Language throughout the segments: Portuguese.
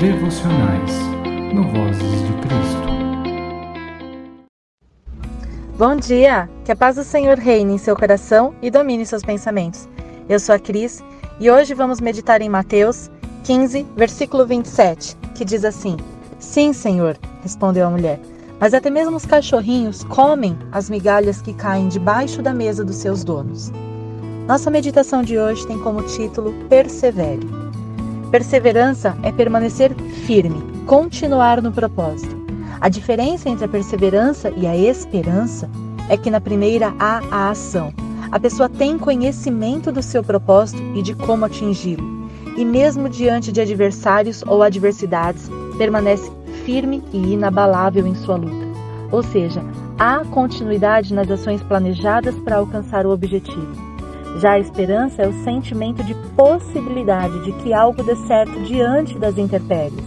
devocionais no Vozes de Cristo. Bom dia! Que a paz do Senhor reine em seu coração e domine seus pensamentos. Eu sou a Cris e hoje vamos meditar em Mateus 15, versículo 27, que diz assim: Sim, Senhor, respondeu a mulher, mas até mesmo os cachorrinhos comem as migalhas que caem debaixo da mesa dos seus donos. Nossa meditação de hoje tem como título Persevere. Perseverança é permanecer firme, continuar no propósito. A diferença entre a perseverança e a esperança é que na primeira há a ação. A pessoa tem conhecimento do seu propósito e de como atingi-lo. E mesmo diante de adversários ou adversidades, permanece firme e inabalável em sua luta. Ou seja, há continuidade nas ações planejadas para alcançar o objetivo. Já a esperança é o sentimento de possibilidade de que algo dê certo diante das intempéries.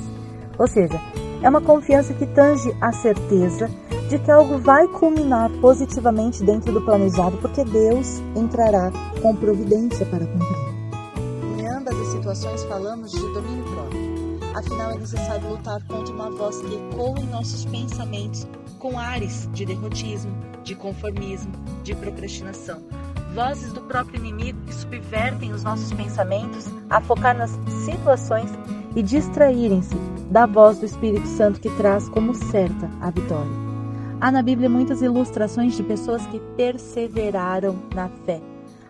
Ou seja, é uma confiança que tange a certeza de que algo vai culminar positivamente dentro do planejado, porque Deus entrará com providência para cumprir. Em ambas as situações falamos de domínio próprio. Afinal, é necessário lutar contra uma voz que ecoa em nossos pensamentos com ares de derrotismo, de conformismo, de procrastinação vozes do próprio inimigo que subvertem os nossos pensamentos a focar nas situações e distraírem-se da voz do Espírito Santo que traz como certa a vitória. Há na Bíblia muitas ilustrações de pessoas que perseveraram na fé,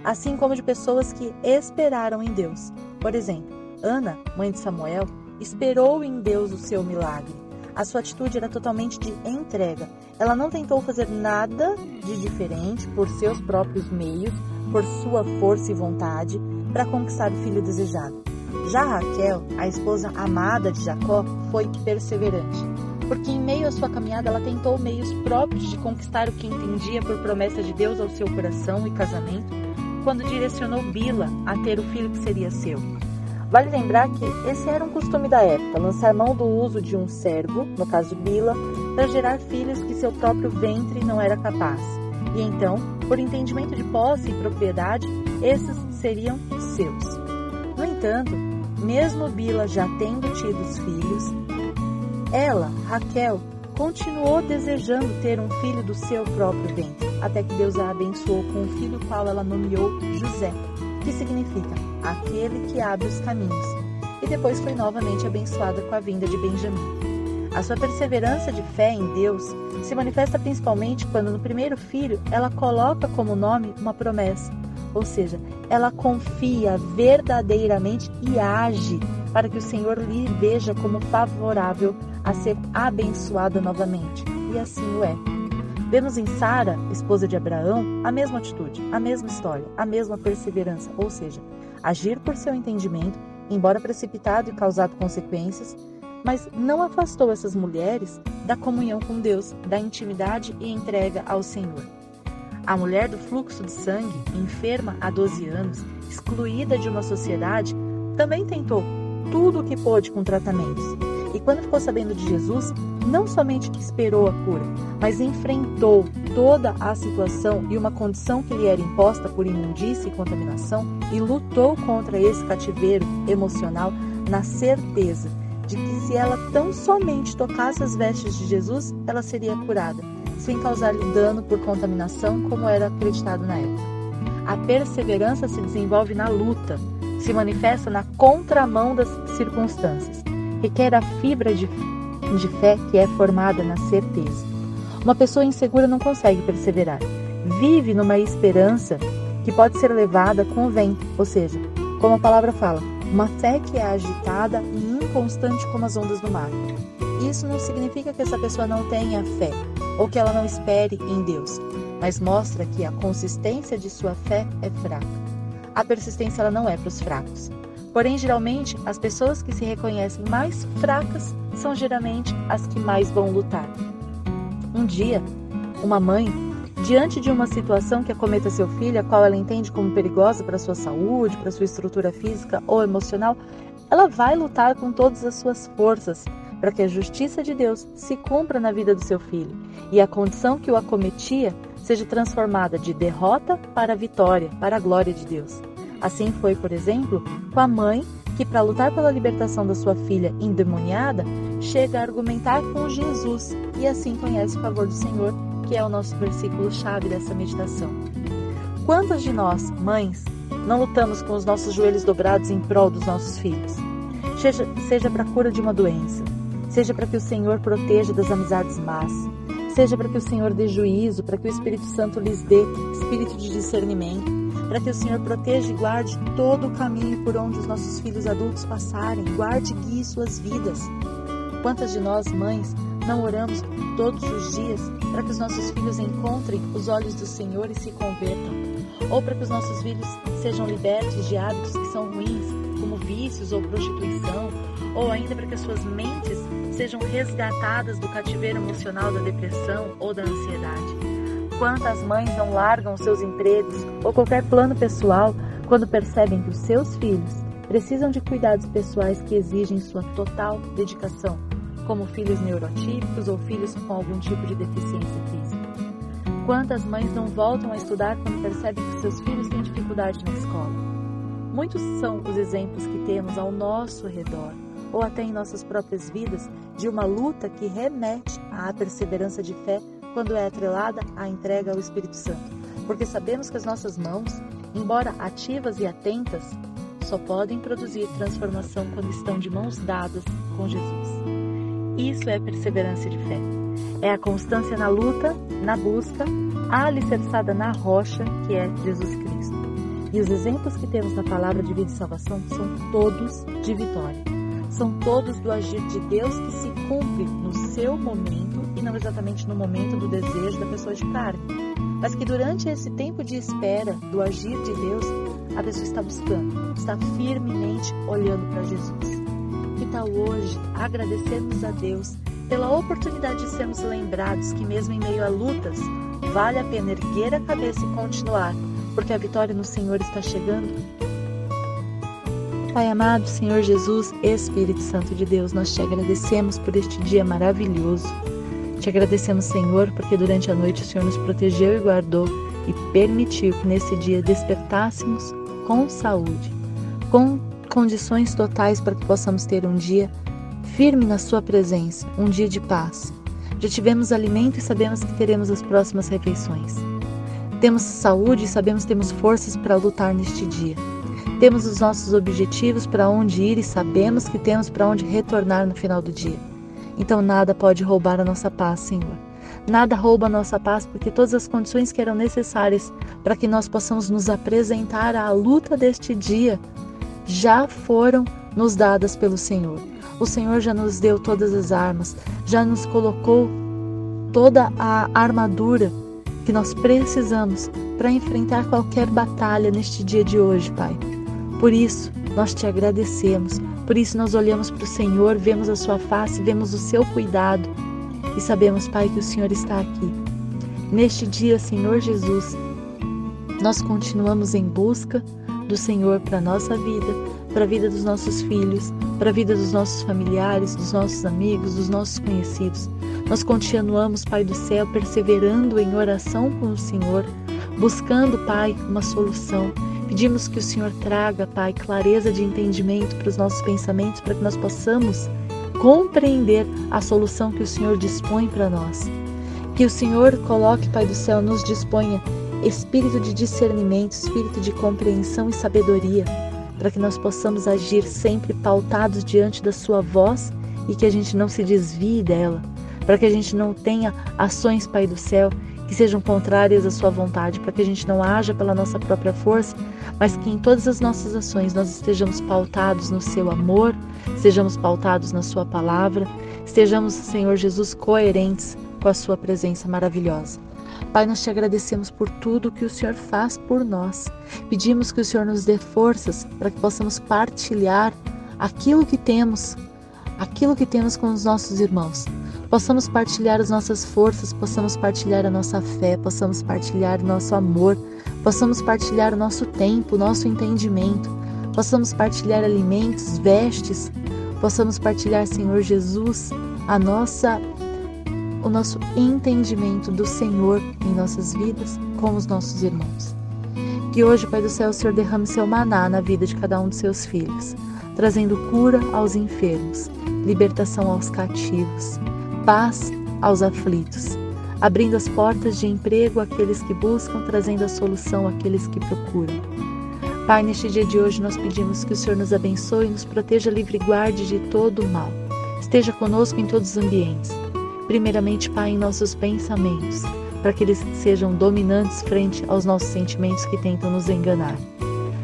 assim como de pessoas que esperaram em Deus. Por exemplo, Ana, mãe de Samuel, esperou em Deus o seu milagre. A sua atitude era totalmente de entrega. Ela não tentou fazer nada de diferente por seus próprios meios, por sua força e vontade, para conquistar o filho desejado. Já Raquel, a esposa amada de Jacó, foi perseverante, porque em meio à sua caminhada ela tentou meios próprios de conquistar o que entendia por promessa de Deus ao seu coração e casamento, quando direcionou Bila a ter o filho que seria seu. Vale lembrar que esse era um costume da época, lançar mão do uso de um servo, no caso Bila, para gerar filhos que seu próprio ventre não era capaz. E então, por entendimento de posse e propriedade, esses seriam seus. No entanto, mesmo Bila já tendo tido os filhos, ela, Raquel, continuou desejando ter um filho do seu próprio ventre, até que Deus a abençoou com um filho qual ela nomeou José que significa aquele que abre os caminhos, e depois foi novamente abençoada com a vinda de Benjamim. A sua perseverança de fé em Deus se manifesta principalmente quando no primeiro filho ela coloca como nome uma promessa, ou seja, ela confia verdadeiramente e age para que o Senhor lhe veja como favorável a ser abençoada novamente. E assim o é. Vemos em Sara, esposa de Abraão, a mesma atitude, a mesma história, a mesma perseverança, ou seja, agir por seu entendimento, embora precipitado e causado consequências, mas não afastou essas mulheres da comunhão com Deus, da intimidade e entrega ao Senhor. A mulher do fluxo de sangue, enferma há 12 anos, excluída de uma sociedade, também tentou tudo o que pôde com tratamentos. E quando ficou sabendo de Jesus, não somente que esperou a cura, mas enfrentou toda a situação e uma condição que lhe era imposta por imundícia e contaminação e lutou contra esse cativeiro emocional na certeza de que se ela tão somente tocasse as vestes de Jesus, ela seria curada, sem causar-lhe dano por contaminação, como era acreditado na época. A perseverança se desenvolve na luta, se manifesta na contramão das circunstâncias. Requer a fibra de de fé que é formada na certeza. Uma pessoa insegura não consegue perseverar. Vive numa esperança que pode ser levada com o vento, ou seja, como a palavra fala, uma fé que é agitada e inconstante como as ondas do mar. Isso não significa que essa pessoa não tenha fé ou que ela não espere em Deus, mas mostra que a consistência de sua fé é fraca. A persistência ela não é para os fracos. Porém, geralmente, as pessoas que se reconhecem mais fracas são geralmente as que mais vão lutar. Um dia, uma mãe, diante de uma situação que acometa seu filho, a qual ela entende como perigosa para sua saúde, para sua estrutura física ou emocional, ela vai lutar com todas as suas forças para que a justiça de Deus se cumpra na vida do seu filho e a condição que o acometia seja transformada de derrota para vitória, para a glória de Deus. Assim foi, por exemplo, com a mãe que, para lutar pela libertação da sua filha endemoniada, chega a argumentar com Jesus e assim conhece o favor do Senhor, que é o nosso versículo-chave dessa meditação. Quantas de nós, mães, não lutamos com os nossos joelhos dobrados em prol dos nossos filhos? Seja, seja para a cura de uma doença, seja para que o Senhor proteja das amizades más, seja para que o Senhor dê juízo, para que o Espírito Santo lhes dê espírito de discernimento, para que o Senhor proteja e guarde todo o caminho por onde os nossos filhos adultos passarem, guarde e guie suas vidas. Quantas de nós, mães, não oramos todos os dias para que os nossos filhos encontrem os olhos do Senhor e se convertam? Ou para que os nossos filhos sejam libertos de hábitos que são ruins, como vícios ou prostituição? Ou ainda para que as suas mentes sejam resgatadas do cativeiro emocional da depressão ou da ansiedade? Quantas mães não largam seus empregos ou qualquer plano pessoal quando percebem que os seus filhos precisam de cuidados pessoais que exigem sua total dedicação, como filhos neurotípicos ou filhos com algum tipo de deficiência física? Quantas mães não voltam a estudar quando percebem que seus filhos têm dificuldade na escola? Muitos são os exemplos que temos ao nosso redor, ou até em nossas próprias vidas, de uma luta que remete à perseverança de fé quando é atrelada à entrega ao Espírito Santo, porque sabemos que as nossas mãos, embora ativas e atentas, só podem produzir transformação quando estão de mãos dadas com Jesus. Isso é perseverança de fé. É a constância na luta, na busca, alicerçada na rocha que é Jesus Cristo. E os exemplos que temos na palavra de vida e salvação são todos de vitória. São todos do agir de Deus que se cumpre no seu momento não exatamente no momento do desejo da pessoa de carne, mas que durante esse tempo de espera do agir de Deus, a pessoa está buscando, está firmemente olhando para Jesus. Que tal hoje agradecermos a Deus pela oportunidade de sermos lembrados que, mesmo em meio a lutas, vale a pena erguer a cabeça e continuar, porque a vitória no Senhor está chegando? Pai amado, Senhor Jesus, Espírito Santo de Deus, nós te agradecemos por este dia maravilhoso. Te agradecemos, Senhor, porque durante a noite o Senhor nos protegeu e guardou e permitiu que nesse dia despertássemos com saúde, com condições totais para que possamos ter um dia firme na Sua presença, um dia de paz. Já tivemos alimento e sabemos que teremos as próximas refeições. Temos saúde e sabemos que temos forças para lutar neste dia. Temos os nossos objetivos para onde ir e sabemos que temos para onde retornar no final do dia. Então nada pode roubar a nossa paz, Senhor. Nada rouba a nossa paz, porque todas as condições que eram necessárias para que nós possamos nos apresentar à luta deste dia já foram nos dadas pelo Senhor. O Senhor já nos deu todas as armas, já nos colocou toda a armadura que nós precisamos para enfrentar qualquer batalha neste dia de hoje, Pai. Por isso, nós te agradecemos, por isso nós olhamos para o Senhor, vemos a sua face, vemos o seu cuidado e sabemos, Pai, que o Senhor está aqui. Neste dia, Senhor Jesus, nós continuamos em busca do Senhor para a nossa vida, para a vida dos nossos filhos, para a vida dos nossos familiares, dos nossos amigos, dos nossos conhecidos. Nós continuamos, Pai do céu, perseverando em oração com o Senhor, buscando, Pai, uma solução Pedimos que o Senhor traga, Pai, clareza de entendimento para os nossos pensamentos, para que nós possamos compreender a solução que o Senhor dispõe para nós. Que o Senhor coloque, Pai do céu, nos disponha espírito de discernimento, espírito de compreensão e sabedoria, para que nós possamos agir sempre pautados diante da Sua voz e que a gente não se desvie dela, para que a gente não tenha ações, Pai do céu, que sejam contrárias à Sua vontade, para que a gente não haja pela nossa própria força, mas que em todas as nossas ações nós estejamos pautados no seu amor, sejamos pautados na sua palavra, estejamos, Senhor Jesus, coerentes com a sua presença maravilhosa. Pai, nós te agradecemos por tudo que o Senhor faz por nós. Pedimos que o Senhor nos dê forças para que possamos partilhar aquilo que temos, aquilo que temos com os nossos irmãos. Possamos partilhar as nossas forças, possamos partilhar a nossa fé, possamos partilhar nosso amor, possamos partilhar o nosso tempo, o nosso entendimento, possamos partilhar alimentos, vestes, possamos partilhar, Senhor Jesus, a nossa o nosso entendimento do Senhor em nossas vidas com os nossos irmãos. Que hoje, Pai do céu, o Senhor derrame seu maná na vida de cada um dos seus filhos. trazendo cura aos enfermos, libertação aos cativos, paz aos aflitos, abrindo as portas de emprego àqueles que buscam, trazendo a solução àqueles que procuram. Pai, neste dia de hoje nós pedimos que o Senhor nos abençoe e nos proteja livre e guarde de todo o mal. Esteja conosco em todos os ambientes. Primeiramente, Pai, em nossos pensamentos, para que eles sejam dominantes frente aos nossos sentimentos que tentam nos enganar.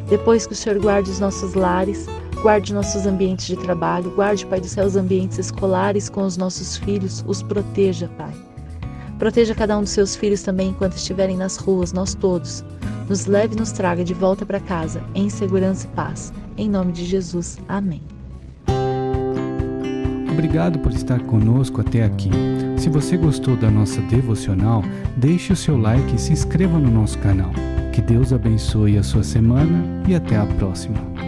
Depois que o Senhor guarde os nossos lares, guarde nossos ambientes de trabalho, guarde, Pai do céu, os ambientes escolares com os nossos filhos, os proteja, Pai. Proteja cada um dos seus filhos também enquanto estiverem nas ruas, nós todos. Nos leve e nos traga de volta para casa, em segurança e paz. Em nome de Jesus. Amém. Obrigado por estar conosco até aqui. Se você gostou da nossa devocional, deixe o seu like e se inscreva no nosso canal. Que Deus abençoe a sua semana e até a próxima.